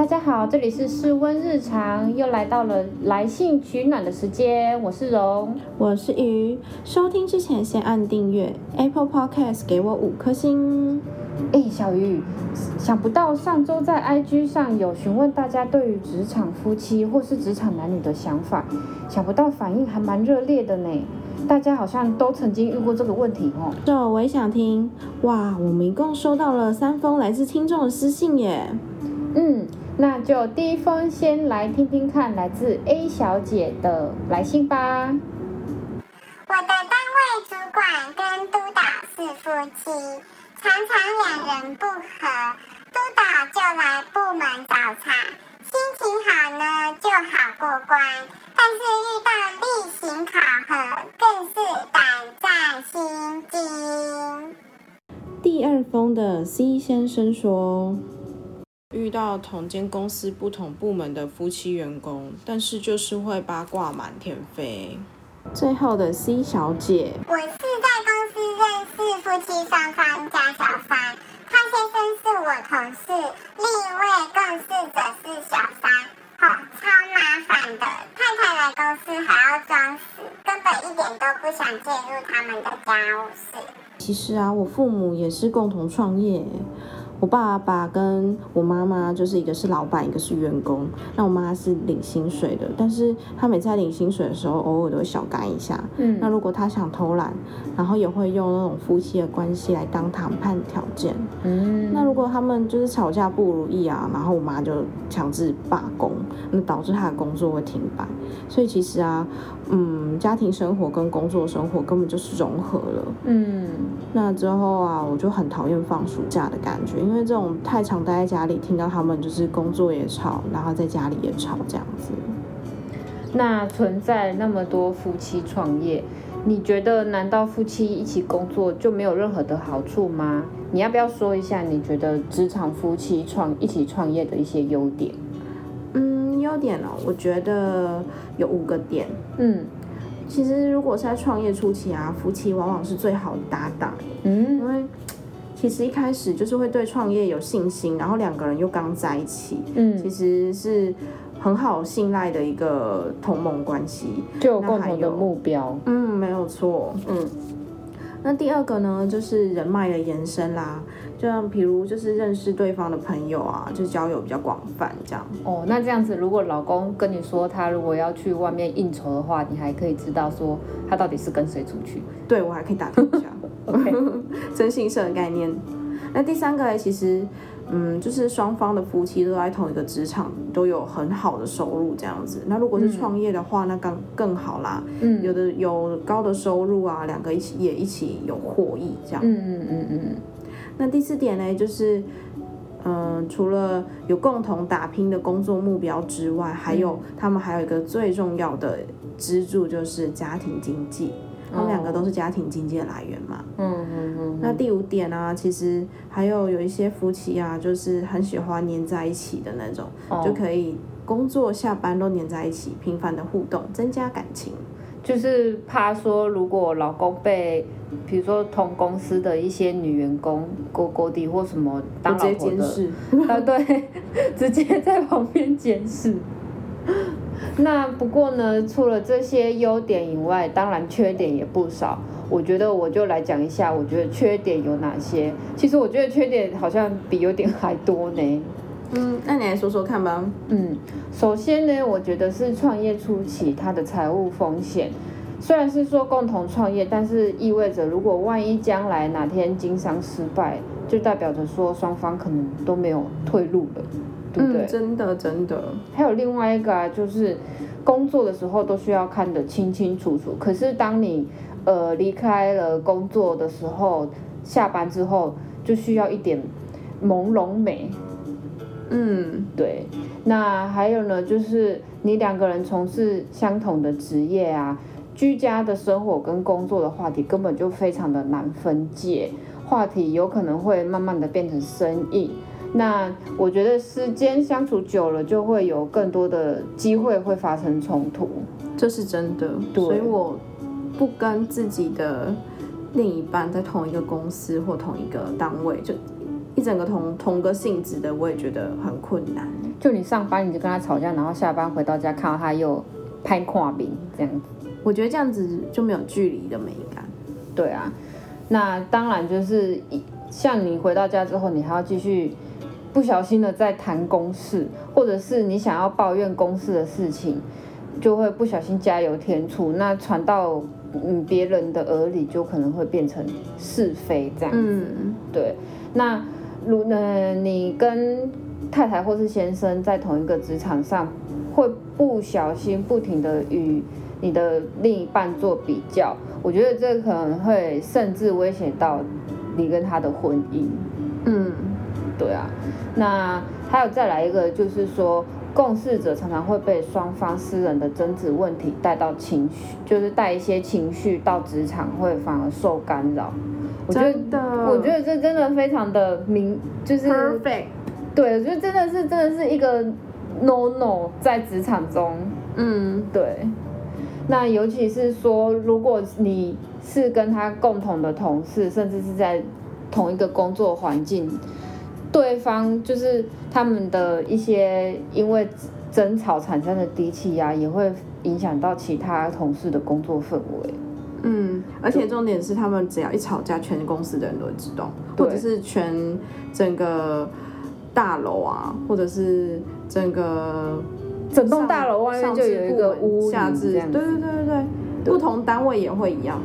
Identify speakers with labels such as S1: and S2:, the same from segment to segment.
S1: 大家好，这里是室温日常，又来到了来信取暖的时间。我是荣，
S2: 我是鱼。收听之前先按订阅，Apple Podcast 给我五颗星。
S1: 哎，小鱼，想不到上周在 IG 上有询问大家对于职场夫妻或是职场男女的想法，想不到反应还蛮热烈的呢。大家好像都曾经遇过这个问题哦。
S2: 这我也想听。哇，我们一共收到了三封来自听众的私信耶。
S1: 嗯。那就第一封先来听听看，来自 A 小姐的来信吧。
S3: 我的单位主管跟督导是夫妻，常常两人不和，督导就来部门找茬，心情好呢就好过关，但是遇到例行考核，更是胆战心惊。
S2: 第二封的 C 先生说。遇到同间公司不同部门的夫妻员工，但是就是会八卦满天飞。最后的 C 小姐，
S3: 我是在公司认识夫妻双方加小三，他先生是我同事，另一位共事者是小三，好超麻烦的。太太来公司还要装死，根本一点都不想介入他们的家务事。
S2: 其实啊，我父母也是共同创业。我爸爸跟我妈妈就是一个是老板，一个是员工。那我妈是领薪水的，但是她每次在领薪水的时候，偶尔都会小干一下。嗯，那如果她想偷懒，然后也会用那种夫妻的关系来当谈判条件。嗯，那如果他们就是吵架不如意啊，然后我妈就强制罢工，那导致她的工作会停摆。所以其实啊，嗯，家庭生活跟工作生活根本就是融合了。嗯，那之后啊，我就很讨厌放暑假的感觉。因为这种太常待在家里，听到他们就是工作也吵，然后在家里也吵这样子。
S1: 那存在那么多夫妻创业，你觉得难道夫妻一起工作就没有任何的好处吗？你要不要说一下你觉得职场夫妻创一起创业的一些优点？
S2: 嗯，优点哦，我觉得有五个点。嗯，其实如果是在创业初期啊，夫妻往往是最好的搭档。嗯，因为。其实一开始就是会对创业有信心，然后两个人又刚在一起，嗯，其实是很好信赖的一个同盟关系，
S1: 就有共同的目标，
S2: 嗯，没有错，嗯。那第二个呢，就是人脉的延伸啦，就像比如就是认识对方的朋友啊，就交友比较广泛这样。
S1: 哦，那这样子，如果老公跟你说他如果要去外面应酬的话，你还可以知道说他到底是跟谁出去。
S2: 对，我还可以打听一下。OK，征信社的概念。那第三个其实。嗯，就是双方的夫妻都在同一个职场，都有很好的收入这样子。那如果是创业的话，那更更好啦。嗯，有的有高的收入啊，两个一起也一起有获益这样。嗯嗯嗯嗯。那第四点呢，就是嗯，除了有共同打拼的工作目标之外，还有他们还有一个最重要的支柱，就是家庭经济。他们两个都是家庭经济的来源嘛。嗯嗯嗯。那第五点呢，其实还有有一些夫妻啊，就是很喜欢黏在一起的那种，就可以工作下班都黏在一起，频繁的互动，增加感情。
S1: 就是怕说，如果老公被，比如说同公司的一些女员工勾勾底或什么当老婆的，啊 对，直接在旁边监视。那不过呢，除了这些优点以外，当然缺点也不少。我觉得我就来讲一下，我觉得缺点有哪些。其实我觉得缺点好像比优点还多呢。
S2: 嗯，那你来说说看吧。
S1: 嗯，首先呢，我觉得是创业初期它的财务风险。虽然是说共同创业，但是意味着如果万一将来哪天经商失败，就代表着说双方可能都没有退路了。
S2: 嗯，真的真的。
S1: 还有另外一个啊，就是工作的时候都需要看得清清楚楚。可是当你呃离开了工作的时候，下班之后就需要一点朦胧美。嗯，对。那还有呢，就是你两个人从事相同的职业啊，居家的生活跟工作的话题根本就非常的难分界，话题有可能会慢慢的变成生硬。那我觉得时间相处久了，就会有更多的机会会发生冲突，
S2: 这是真的。所以我不跟自己的另一半在同一个公司或同一个单位，就一一整个同同个性质的，我也觉得很困难。
S1: 就你上班你就跟他吵架，然后下班回到家看到他又拍跨饼这样子。
S2: 我觉得这样子就没有距离的美感。
S1: 对啊，那当然就是一像你回到家之后，你还要继续不小心的在谈公事，或者是你想要抱怨公事的事情，就会不小心加油添醋，那传到嗯别人的耳里，就可能会变成是非这样子。
S2: 嗯，
S1: 对，那如呃你跟太太或是先生在同一个职场上，会不小心不停的与你的另一半做比较，我觉得这可能会甚至威胁到你跟他的婚姻。那还有再来一个，就是说共事者常常会被双方私人的争执问题带到情绪，就是带一些情绪到职场，会反而受干扰。我觉得，我觉得这真的非常的明，就是
S2: perfect。
S1: 对，我觉得真的是真的是一个 no no 在职场中，
S2: 嗯，
S1: 对。那尤其是说，如果你是跟他共同的同事，甚至是在同一个工作环境，对方就是他们的一些因为争吵产生的低气压，也会影响到其他同事的工作氛围。
S2: 嗯，而且重点是，他们只要一吵架，全公司的人都会知道，或者是全整个大楼啊，或者是整个
S1: 整栋大楼外面就有一个屋
S2: 下至，对对对对对，不同单位也会一样。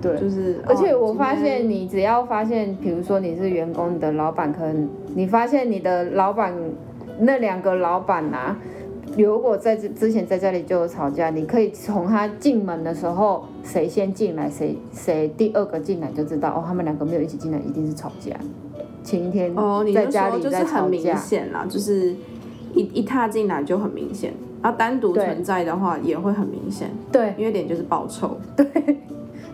S1: 对，
S2: 就是，
S1: 而且我发现，你只要发现，比如说你是员工，你的老板可能，你发现你的老板那两个老板啊，如果在之之前在家里就有吵架，你可以从他进门的时候，谁先进来，谁谁第二个进来就知道，哦，他们两个没有一起进来，一定是吵架。前一天
S2: 哦，你
S1: 在家里
S2: 就是很明显啦，就是一一踏进来就很明显，然后单独存在的话也会很明显。
S1: 对，
S2: 因为脸就是爆臭。
S1: 对。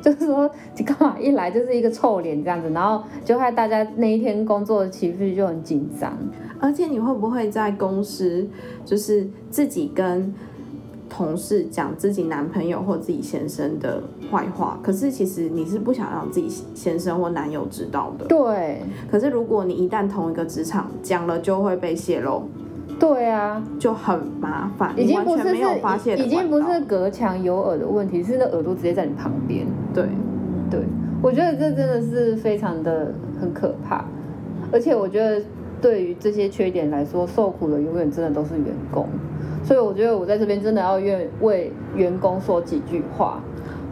S1: 就是说，你干嘛一来就是一个臭脸这样子，然后就害大家那一天工作的情绪就很紧张。
S2: 而且你会不会在公司，就是自己跟同事讲自己男朋友或自己先生的坏话？可是其实你是不想让自己先生或男友知道的。
S1: 对。
S2: 可是如果你一旦同一个职场讲了，就会被泄露。
S1: 对啊，
S2: 就很麻烦，
S1: 已经不是
S2: 没有发现，
S1: 已经不是隔墙有耳的问题，是那耳朵直接在你旁边。
S2: 对，
S1: 对，我觉得这真的是非常的很可怕，而且我觉得对于这些缺点来说，受苦的永远真的都是员工，所以我觉得我在这边真的要愿为员工说几句话。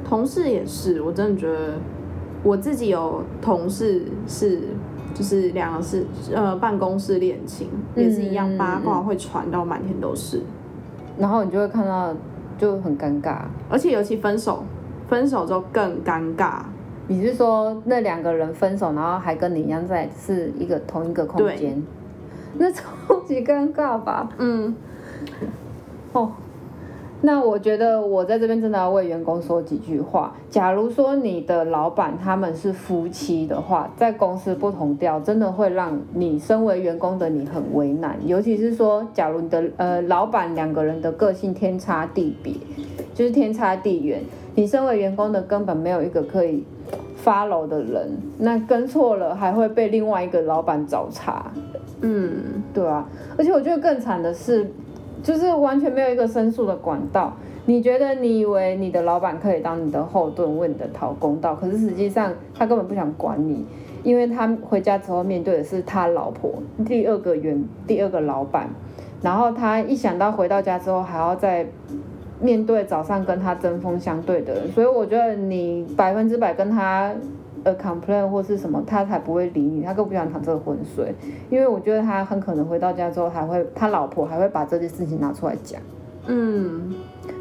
S2: 同事也是，我真的觉得我自己有同事是。就是两个是呃办公室恋情，也是一样八卦会传到满天都是，
S1: 然后你就会看到就很尴尬，
S2: 而且尤其分手，分手之后更尴尬。
S1: 你是说那两个人分手，然后还跟你一样在是一个同一个空间，那超级尴尬吧？
S2: 嗯，
S1: 哦。那我觉得我在这边真的要为员工说几句话。假如说你的老板他们是夫妻的话，在公司不同调，真的会让你身为员工的你很为难。尤其是说，假如你的呃老板两个人的个性天差地别，就是天差地远，你身为员工的根本没有一个可以 follow 的人，那跟错了还会被另外一个老板找茬。
S2: 嗯，
S1: 对啊。而且我觉得更惨的是。就是完全没有一个申诉的管道。你觉得你以为你的老板可以当你的后盾，为你的讨公道，可是实际上他根本不想管你，因为他回家之后面对的是他老婆第二个员第二个老板，然后他一想到回到家之后还要再面对早上跟他针锋相对的人，所以我觉得你百分之百跟他。呃，complain 或是什么，他才不会理你，他更不想淌这个浑水，因为我觉得他很可能回到家之后，还会他老婆还会把这件事情拿出来讲，
S2: 嗯，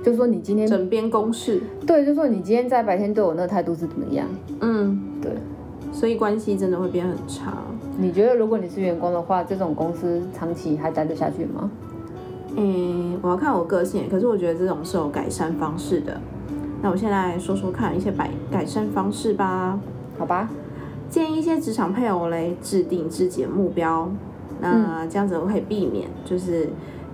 S1: 就说你今天
S2: 枕边公事，
S1: 对，就说你今天在白天对我那个态度是怎么样，
S2: 嗯，
S1: 对，
S2: 所以关系真的会变很差。
S1: 你觉得如果你是员工的话，这种公司长期还待得下去吗？
S2: 嗯，我要看我个性，可是我觉得这种是有改善方式的。那我现在说说看一些改改善方式吧。
S1: 好吧，
S2: 建议一些职场配偶来制定自己的目标，那这样子我可以避免就是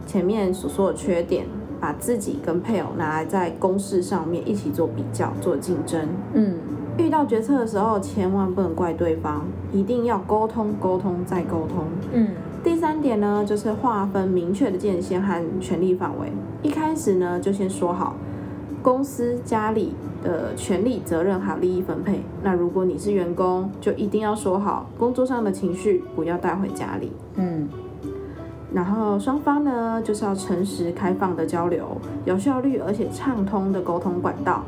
S2: 前面所说的缺点，把自己跟配偶拿来在公事上面一起做比较、做竞争。
S1: 嗯，
S2: 遇到决策的时候，千万不能怪对方，一定要沟通、沟通再沟通。
S1: 嗯
S2: 第三点呢，就是划分明确的界限和权利范围。一开始呢，就先说好公司、家里的权利、责任还有利益分配。那如果你是员工，就一定要说好工作上的情绪不要带回家里。
S1: 嗯
S2: 然后双方呢，就是要诚实开放的交流，有效率而且畅通的沟通管道，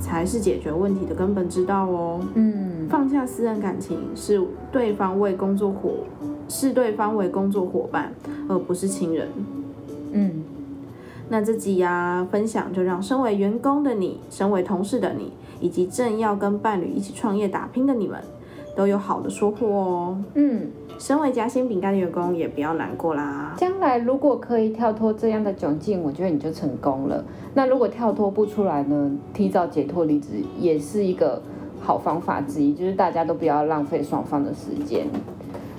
S2: 才是解决问题的根本之道哦。
S1: 嗯
S2: 放下私人感情，是对方为工作伙，视对方为工作伙伴，而不是亲人。
S1: 嗯
S2: 那这集呀、分享就让身为员工的你，身为同事的你，以及正要跟伴侣一起创业打拼的你们，都有好的收获哦。
S1: 嗯，
S2: 身为夹心饼干的员工，也不要难过啦。
S1: 将来如果可以跳脱这样的窘境，我觉得你就成功了。那如果跳脱不出来呢？提早解脱离职也是一个好方法之一，就是大家都不要浪费双方的时间。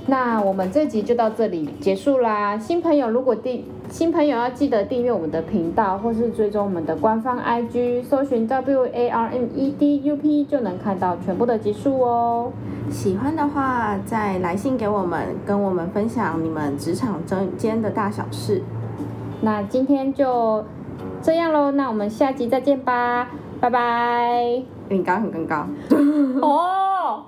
S1: 那我们这集就到这里结束啦。新朋友如果订新朋友要记得订阅我们的频道，或是追踪我们的官方 IG，搜寻 W A R M E D U P 就能看到全部的集数哦。
S2: 喜欢的话，再来信给我们，跟我们分享你们职场中间的大小事。
S1: 那今天就这样喽，那我们下集再见吧，拜拜。
S2: 你刚刚很尴尬。
S1: 哦。